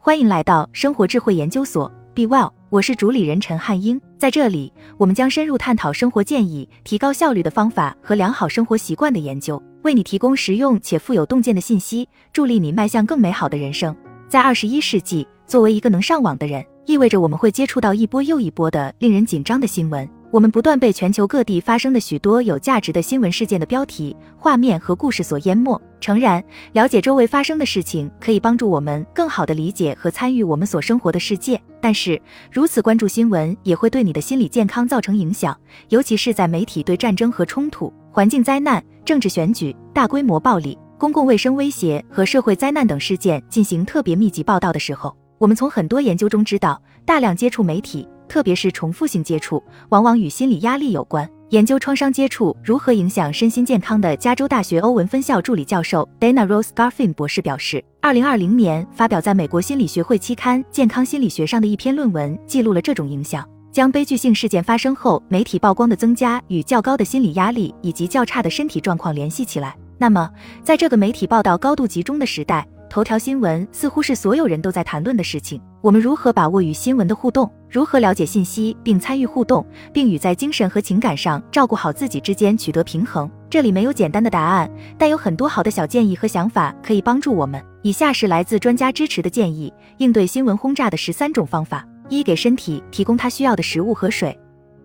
欢迎来到生活智慧研究所，Be Well，我是主理人陈汉英。在这里，我们将深入探讨生活建议、提高效率的方法和良好生活习惯的研究，为你提供实用且富有洞见的信息，助力你迈向更美好的人生。在二十一世纪，作为一个能上网的人，意味着我们会接触到一波又一波的令人紧张的新闻。我们不断被全球各地发生的许多有价值的新闻事件的标题、画面和故事所淹没。诚然，了解周围发生的事情可以帮助我们更好地理解和参与我们所生活的世界，但是如此关注新闻也会对你的心理健康造成影响，尤其是在媒体对战争和冲突、环境灾难、政治选举、大规模暴力、公共卫生威胁和社会灾难等事件进行特别密集报道的时候。我们从很多研究中知道，大量接触媒体。特别是重复性接触，往往与心理压力有关。研究创伤接触如何影响身心健康的加州大学欧文分校助理教授 Dana Rose Garfin 博士表示，二零二零年发表在美国心理学会期刊《健康心理学》上的一篇论文，记录了这种影响，将悲剧性事件发生后媒体曝光的增加与较高的心理压力以及较差的身体状况联系起来。那么，在这个媒体报道高度集中的时代，头条新闻似乎是所有人都在谈论的事情。我们如何把握与新闻的互动？如何了解信息并参与互动，并与在精神和情感上照顾好自己之间取得平衡？这里没有简单的答案，但有很多好的小建议和想法可以帮助我们。以下是来自专家支持的建议：应对新闻轰炸的十三种方法。一、给身体提供它需要的食物和水。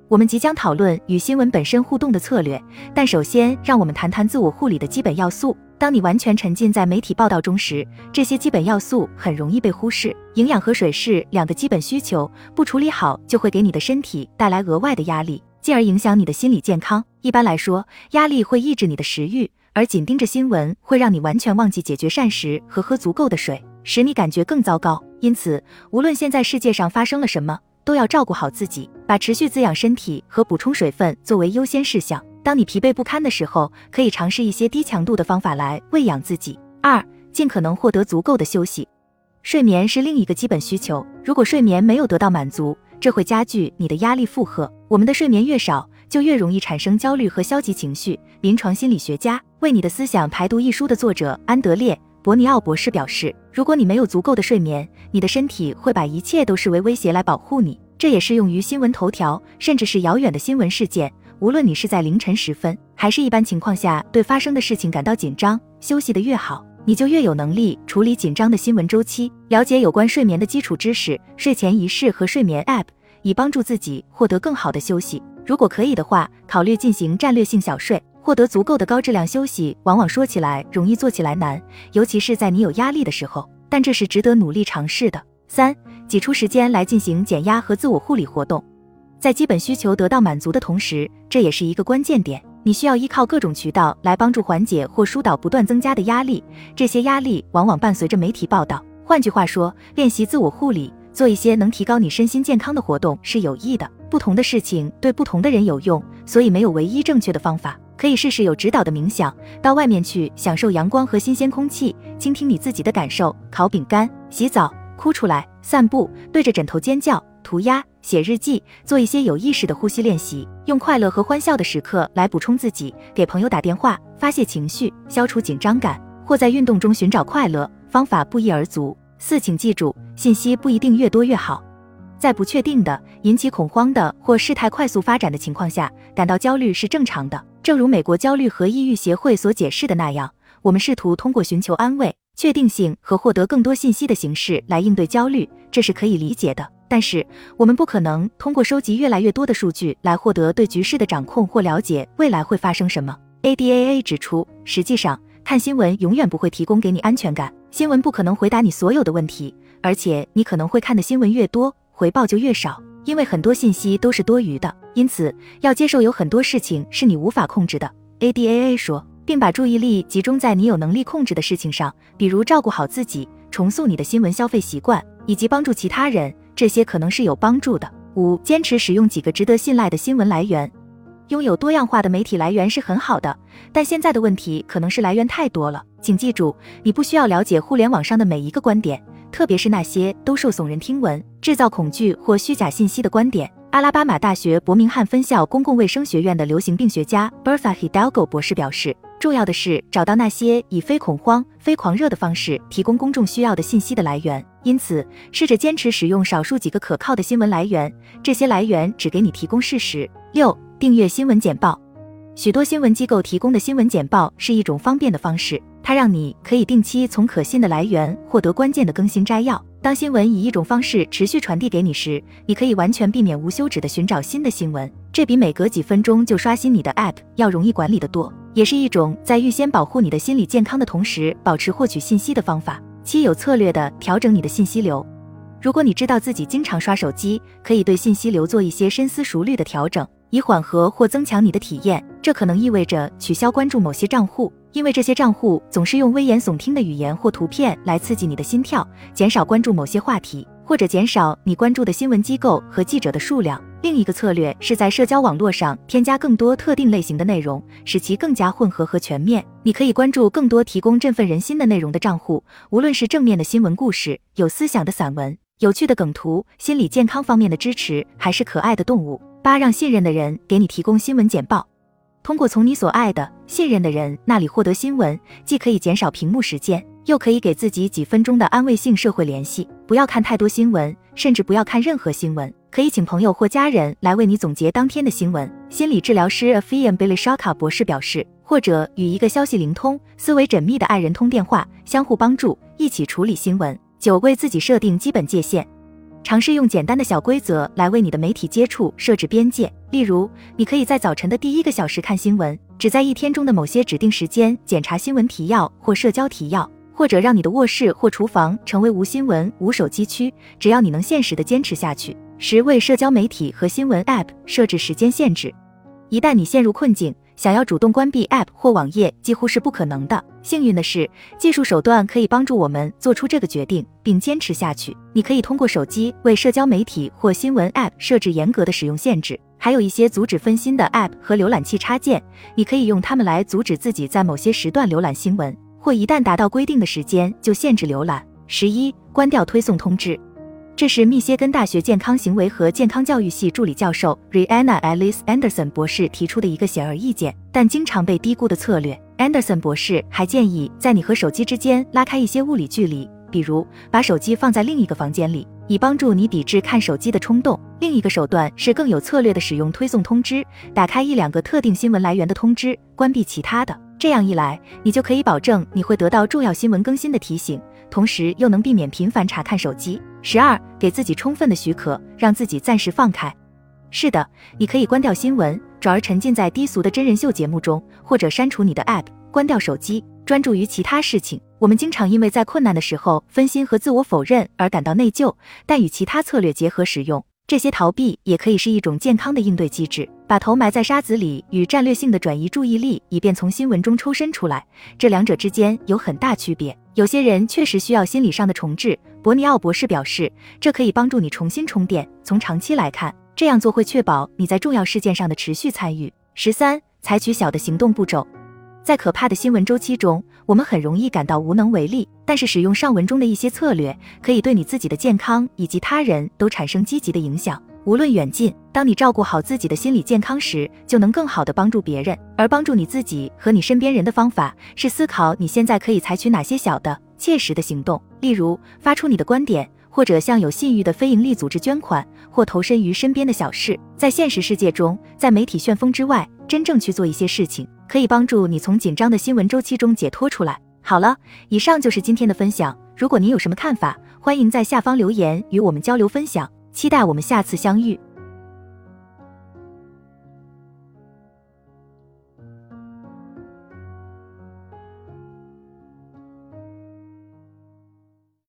我们即将讨论与新闻本身互动的策略，但首先让我们谈谈自我护理的基本要素。当你完全沉浸在媒体报道中时，这些基本要素很容易被忽视。营养和水是两个基本需求，不处理好就会给你的身体带来额外的压力，进而影响你的心理健康。一般来说，压力会抑制你的食欲，而紧盯着新闻会让你完全忘记解决膳食和喝足够的水，使你感觉更糟糕。因此，无论现在世界上发生了什么，都要照顾好自己，把持续滋养身体和补充水分作为优先事项。当你疲惫不堪的时候，可以尝试一些低强度的方法来喂养自己。二，尽可能获得足够的休息，睡眠是另一个基本需求。如果睡眠没有得到满足，这会加剧你的压力负荷。我们的睡眠越少，就越容易产生焦虑和消极情绪。临床心理学家《为你的思想排毒》一书的作者安德烈·伯尼奥博士表示，如果你没有足够的睡眠，你的身体会把一切都视为威胁来保护你。这也适用于新闻头条，甚至是遥远的新闻事件。无论你是在凌晨时分，还是一般情况下对发生的事情感到紧张，休息的越好，你就越有能力处理紧张的新闻周期。了解有关睡眠的基础知识、睡前仪式和睡眠 App，以帮助自己获得更好的休息。如果可以的话，考虑进行战略性小睡，获得足够的高质量休息。往往说起来容易，做起来难，尤其是在你有压力的时候。但这是值得努力尝试的。三，挤出时间来进行减压和自我护理活动。在基本需求得到满足的同时，这也是一个关键点。你需要依靠各种渠道来帮助缓解或疏导不断增加的压力，这些压力往往伴随着媒体报道。换句话说，练习自我护理，做一些能提高你身心健康的活动是有益的。不同的事情对不同的人有用，所以没有唯一正确的方法。可以试试有指导的冥想，到外面去享受阳光和新鲜空气，倾听你自己的感受，烤饼干，洗澡，哭出来，散步，对着枕头尖叫。涂鸦、写日记、做一些有意识的呼吸练习，用快乐和欢笑的时刻来补充自己，给朋友打电话发泄情绪，消除紧张感，或在运动中寻找快乐。方法不一而足。四，请记住，信息不一定越多越好。在不确定的、引起恐慌的或事态快速发展的情况下，感到焦虑是正常的。正如美国焦虑和抑郁协会所解释的那样，我们试图通过寻求安慰、确定性和获得更多信息的形式来应对焦虑，这是可以理解的。但是，我们不可能通过收集越来越多的数据来获得对局势的掌控或了解未来会发生什么。ADAA 指出，实际上看新闻永远不会提供给你安全感，新闻不可能回答你所有的问题，而且你可能会看的新闻越多，回报就越少，因为很多信息都是多余的。因此，要接受有很多事情是你无法控制的。ADAA 说，并把注意力集中在你有能力控制的事情上，比如照顾好自己，重塑你的新闻消费习惯，以及帮助其他人。这些可能是有帮助的。五、坚持使用几个值得信赖的新闻来源。拥有多样化的媒体来源是很好的，但现在的问题可能是来源太多了。请记住，你不需要了解互联网上的每一个观点，特别是那些兜售耸人听闻、制造恐惧或虚假信息的观点。阿拉巴马大学伯明翰分校公共卫生学院的流行病学家 Bertha Hidalgo 博士表示，重要的是找到那些以非恐慌、非狂热的方式提供公众需要的信息的来源。因此，试着坚持使用少数几个可靠的新闻来源，这些来源只给你提供事实。六、订阅新闻简报。许多新闻机构提供的新闻简报是一种方便的方式，它让你可以定期从可信的来源获得关键的更新摘要。当新闻以一种方式持续传递给你时，你可以完全避免无休止的寻找新的新闻，这比每隔几分钟就刷新你的 App 要容易管理得多，也是一种在预先保护你的心理健康的同时保持获取信息的方法。七、有策略的调整你的信息流。如果你知道自己经常刷手机，可以对信息流做一些深思熟虑的调整。以缓和或增强你的体验，这可能意味着取消关注某些账户，因为这些账户总是用危言耸听的语言或图片来刺激你的心跳；减少关注某些话题，或者减少你关注的新闻机构和记者的数量。另一个策略是在社交网络上添加更多特定类型的内容，使其更加混合和全面。你可以关注更多提供振奋人心的内容的账户，无论是正面的新闻故事、有思想的散文、有趣的梗图、心理健康方面的支持，还是可爱的动物。八，让信任的人给你提供新闻简报。通过从你所爱的、信任的人那里获得新闻，既可以减少屏幕时间，又可以给自己几分钟的安慰性社会联系。不要看太多新闻，甚至不要看任何新闻。可以请朋友或家人来为你总结当天的新闻。心理治疗师 Afian Bilishaka 博士表示，或者与一个消息灵通、思维缜密的爱人通电话，相互帮助，一起处理新闻。九，为自己设定基本界限。尝试用简单的小规则来为你的媒体接触设置边界，例如，你可以在早晨的第一个小时看新闻，只在一天中的某些指定时间检查新闻提要或社交提要，或者让你的卧室或厨房成为无新闻、无手机区，只要你能现实的坚持下去。十、为社交媒体和新闻 App 设置时间限制，一旦你陷入困境。想要主动关闭 App 或网页几乎是不可能的。幸运的是，技术手段可以帮助我们做出这个决定并坚持下去。你可以通过手机为社交媒体或新闻 App 设置严格的使用限制，还有一些阻止分心的 App 和浏览器插件，你可以用它们来阻止自己在某些时段浏览新闻，或一旦达到规定的时间就限制浏览。十一，关掉推送通知。这是密歇根大学健康行为和健康教育系助理教授 Rihanna Alice Anderson 博士提出的一个显而易见但经常被低估的策略。Anderson 博士还建议，在你和手机之间拉开一些物理距离，比如把手机放在另一个房间里，以帮助你抵制看手机的冲动。另一个手段是更有策略的使用推送通知，打开一两个特定新闻来源的通知，关闭其他的。这样一来，你就可以保证你会得到重要新闻更新的提醒。同时又能避免频繁查看手机。十二，给自己充分的许可，让自己暂时放开。是的，你可以关掉新闻，转而沉浸在低俗的真人秀节目中，或者删除你的 App，关掉手机，专注于其他事情。我们经常因为在困难的时候分心和自我否认而感到内疚，但与其他策略结合使用。这些逃避也可以是一种健康的应对机制，把头埋在沙子里与战略性的转移注意力，以便从新闻中抽身出来，这两者之间有很大区别。有些人确实需要心理上的重置，伯尼奥博士表示，这可以帮助你重新充电。从长期来看，这样做会确保你在重要事件上的持续参与。十三，采取小的行动步骤。在可怕的新闻周期中，我们很容易感到无能为力。但是，使用上文中的一些策略，可以对你自己的健康以及他人都产生积极的影响，无论远近。当你照顾好自己的心理健康时，就能更好地帮助别人。而帮助你自己和你身边人的方法，是思考你现在可以采取哪些小的、切实的行动，例如发出你的观点，或者向有信誉的非营利组织捐款，或投身于身边的小事。在现实世界中，在媒体旋风之外，真正去做一些事情。可以帮助你从紧张的新闻周期中解脱出来。好了，以上就是今天的分享。如果您有什么看法，欢迎在下方留言与我们交流分享。期待我们下次相遇。